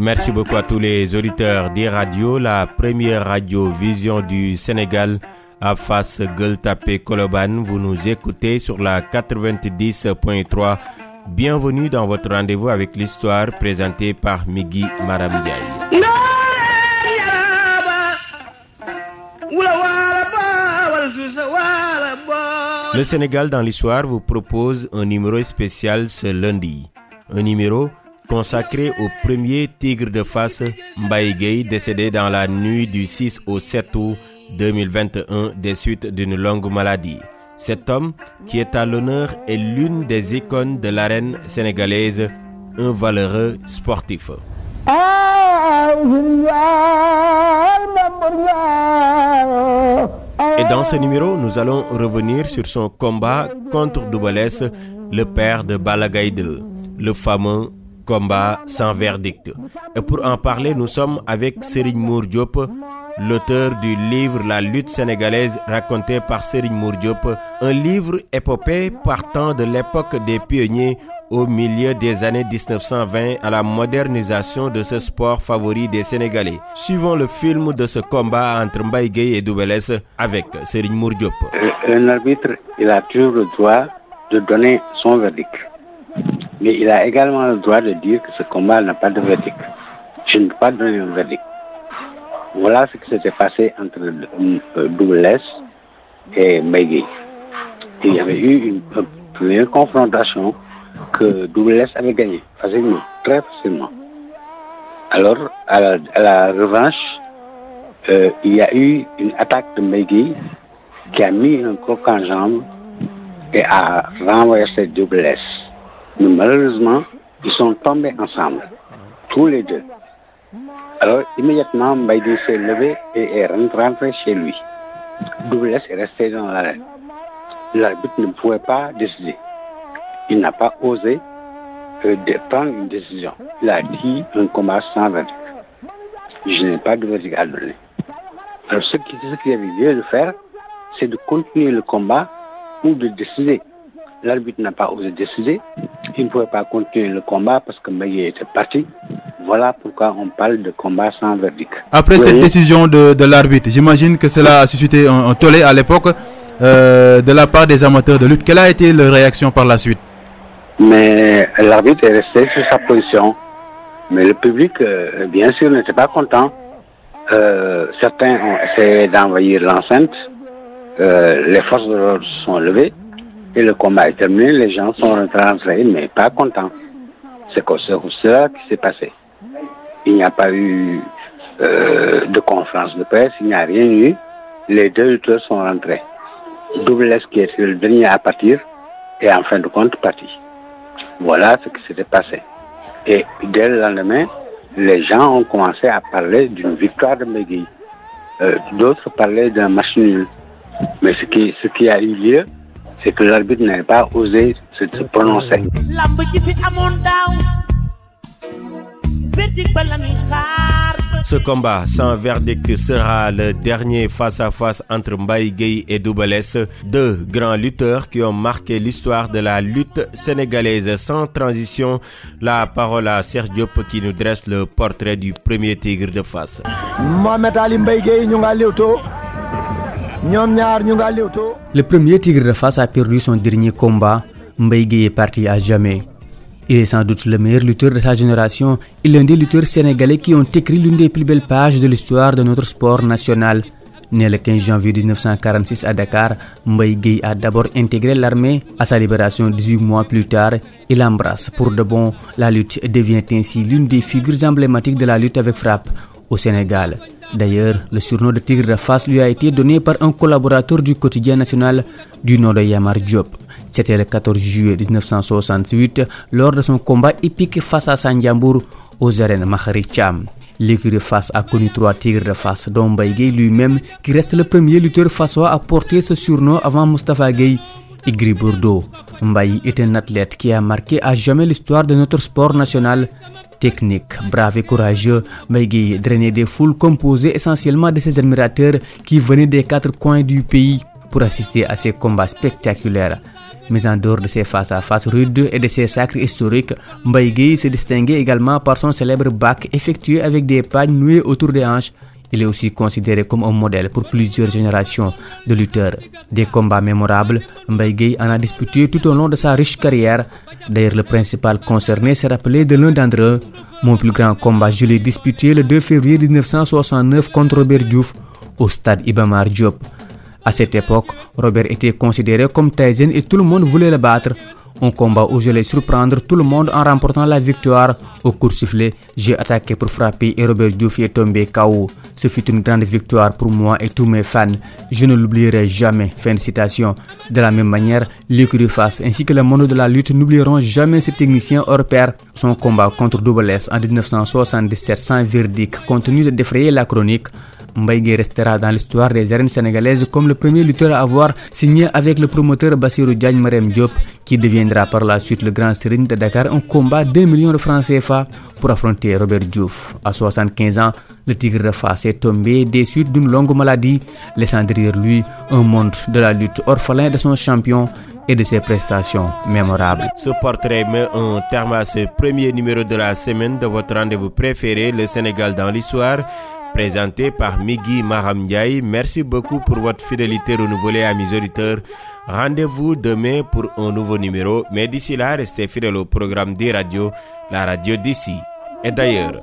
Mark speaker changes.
Speaker 1: Merci beaucoup à tous les auditeurs des radios. La première radio Vision du Sénégal à face Gueule Tapé Koloban. Vous nous écoutez sur la 90.3. Bienvenue dans votre rendez-vous avec l'histoire présentée par Migui Maramdiaye. Le Sénégal dans l'histoire vous propose un numéro spécial ce lundi. Un numéro consacré au premier tigre de face Mbaye décédé dans la nuit du 6 au 7 août 2021 des suites d'une longue maladie. Cet homme, qui est à l'honneur, est l'une des icônes de l'arène sénégalaise, un valeureux sportif. Et dans ce numéro, nous allons revenir sur son combat contre Doubalès, le père de Balagaï le fameux combat sans verdict. Et pour en parler, nous sommes avec Serigne Mour l'auteur du livre La lutte sénégalaise racontée par Serigne Mour un livre épopée partant de l'époque des pionniers au milieu des années 1920 à la modernisation de ce sport favori des Sénégalais. Suivons le film de ce combat entre Mbaye et Doubelès avec Serigne Mour
Speaker 2: euh, Un arbitre, il a toujours le droit de donner son verdict. Mais il a également le droit de dire que ce combat n'a pas de verdict. Je ne peux pas donner un verdict. Voilà ce qui s'était passé entre euh, Doubelès et Mbaye Il y avait eu une première confrontation que Double avait gagné facilement, très facilement. Alors, à la, revanche, euh, il y a eu une attaque de Megui qui a mis un croc en jambe et a renversé Double Mais malheureusement, ils sont tombés ensemble, tous les deux. Alors, immédiatement, Mbaïdi s'est levé et est rentré chez lui. Double est resté dans l'arène. L'arbitre ne pouvait pas décider il n'a pas osé euh, prendre une décision. Il a dit un combat sans verdict. Je n'ai pas de verdict à donner. Alors ce qu'il avait lieu de faire, c'est de continuer le combat ou de décider. L'arbitre n'a pas osé décider. Il ne pouvait pas continuer le combat parce que Maïe était parti. Voilà pourquoi on parle de combat sans verdict.
Speaker 3: Après cette décision de, l'arbitre, j'imagine que cela a suscité un, tollé à l'époque euh, de la part des amateurs de lutte. Quelle a été leur réaction par la suite?
Speaker 2: Mais l'arbitre est resté sur sa position. Mais le public, euh, bien sûr, n'était pas content. Euh, certains ont essayé d'envahir l'enceinte. Les forces de l'ordre sont levées. Et le combat est terminé. Les gens sont rentrés, mais pas contents. C'est cela qui s'est passé. Il n'y a pas eu de conférence de presse, il n'y a rien eu. Les deux lutteurs sont rentrés. Double S qui est le dernier à partir et en fin de compte parti. Voilà ce qui s'était passé. Et dès le lendemain, les gens ont commencé à parler d'une victoire de Megui. Euh, d'autres parlaient d'un match nul. Mais ce qui, ce qui a eu lieu, c'est que l'arbitre n'avait pas osé se prononcer.
Speaker 1: Ce combat sans verdict sera le dernier face-à-face entre Mbaye et Doubalès, deux grands lutteurs qui ont marqué l'histoire de la lutte sénégalaise. Sans transition, la parole à Serge Diop qui nous dresse le portrait du premier tigre de face.
Speaker 4: Le premier tigre de face a perdu son dernier combat. Mbaye est parti à jamais. Il est sans doute le meilleur lutteur de sa génération et l'un des lutteurs sénégalais qui ont écrit l'une des plus belles pages de l'histoire de notre sport national. Né le 15 janvier 1946 à Dakar, Mbaye a d'abord intégré l'armée. À sa libération 18 mois plus tard, il embrasse pour de bon la lutte devient ainsi l'une des figures emblématiques de la lutte avec frappe au Sénégal. D'ailleurs, le surnom de Tigre de Face lui a été donné par un collaborateur du quotidien national du nom de Yamar Diop. C'était le 14 juillet 1968 lors de son combat épique face à Sanjambour aux arènes Mahari Cham. L'écurie face a connu trois tigres de face, dont lui-même, qui reste le premier lutteur façois à porter ce surnom avant Mustafa Gueye et Gris Bourdeau. Mbaye est un athlète qui a marqué à jamais l'histoire de notre sport national. Technique, brave et courageux, Mbaye drainait des foules composées essentiellement de ses admirateurs qui venaient des quatre coins du pays pour assister à ces combats spectaculaires. Mais en dehors de ses face-à-face rudes et de ses sacres historiques, Mbaye se distinguait également par son célèbre bac effectué avec des pagnes nouées autour des hanches il est aussi considéré comme un modèle pour plusieurs générations de lutteurs. Des combats mémorables, Mbaye en a disputé tout au long de sa riche carrière. D'ailleurs, le principal concerné s'est rappelé de l'un d'entre eux. Mon plus grand combat, je l'ai disputé le 2 février 1969 contre Robert Diouf au stade Ibamar Diop. À cette époque, Robert était considéré comme Tyson et tout le monde voulait le battre. Un combat où je l'ai surprendre tout le monde en remportant la victoire. Au court sifflet, j'ai attaqué pour frapper et Robert Diouf est tombé KO. Ce fut une grande victoire pour moi et tous mes fans. Je ne l'oublierai jamais. Fin de citation. De la même manière, l'écurie face ainsi que le monde de la lutte n'oublieront jamais ce technicien hors pair. Son combat contre Double S en 1977 sans verdict continue de défrayer la chronique. Mbaye restera dans l'histoire des arènes sénégalaises comme le premier lutteur à avoir signé avec le promoteur Bassirou Diagne Marem Diop, qui deviendra par la suite le grand Serigne de Dakar, un combat de 2 millions de francs CFA pour affronter Robert Diouf. À 75 ans, le Tigre de Face est tombé des suites d'une longue maladie, laissant derrière lui un monde de la lutte orphelin de son champion et de ses prestations mémorables.
Speaker 1: Ce portrait met un terme à ce premier numéro de la semaine de votre rendez-vous préféré, le Sénégal dans l'histoire présenté par Migui Maramdiaï. Merci beaucoup pour votre fidélité renouvelée à mes auditeurs. Rendez-vous demain pour un nouveau numéro, mais d'ici là, restez fidèles au programme des radios, la radio d'ici et d'ailleurs.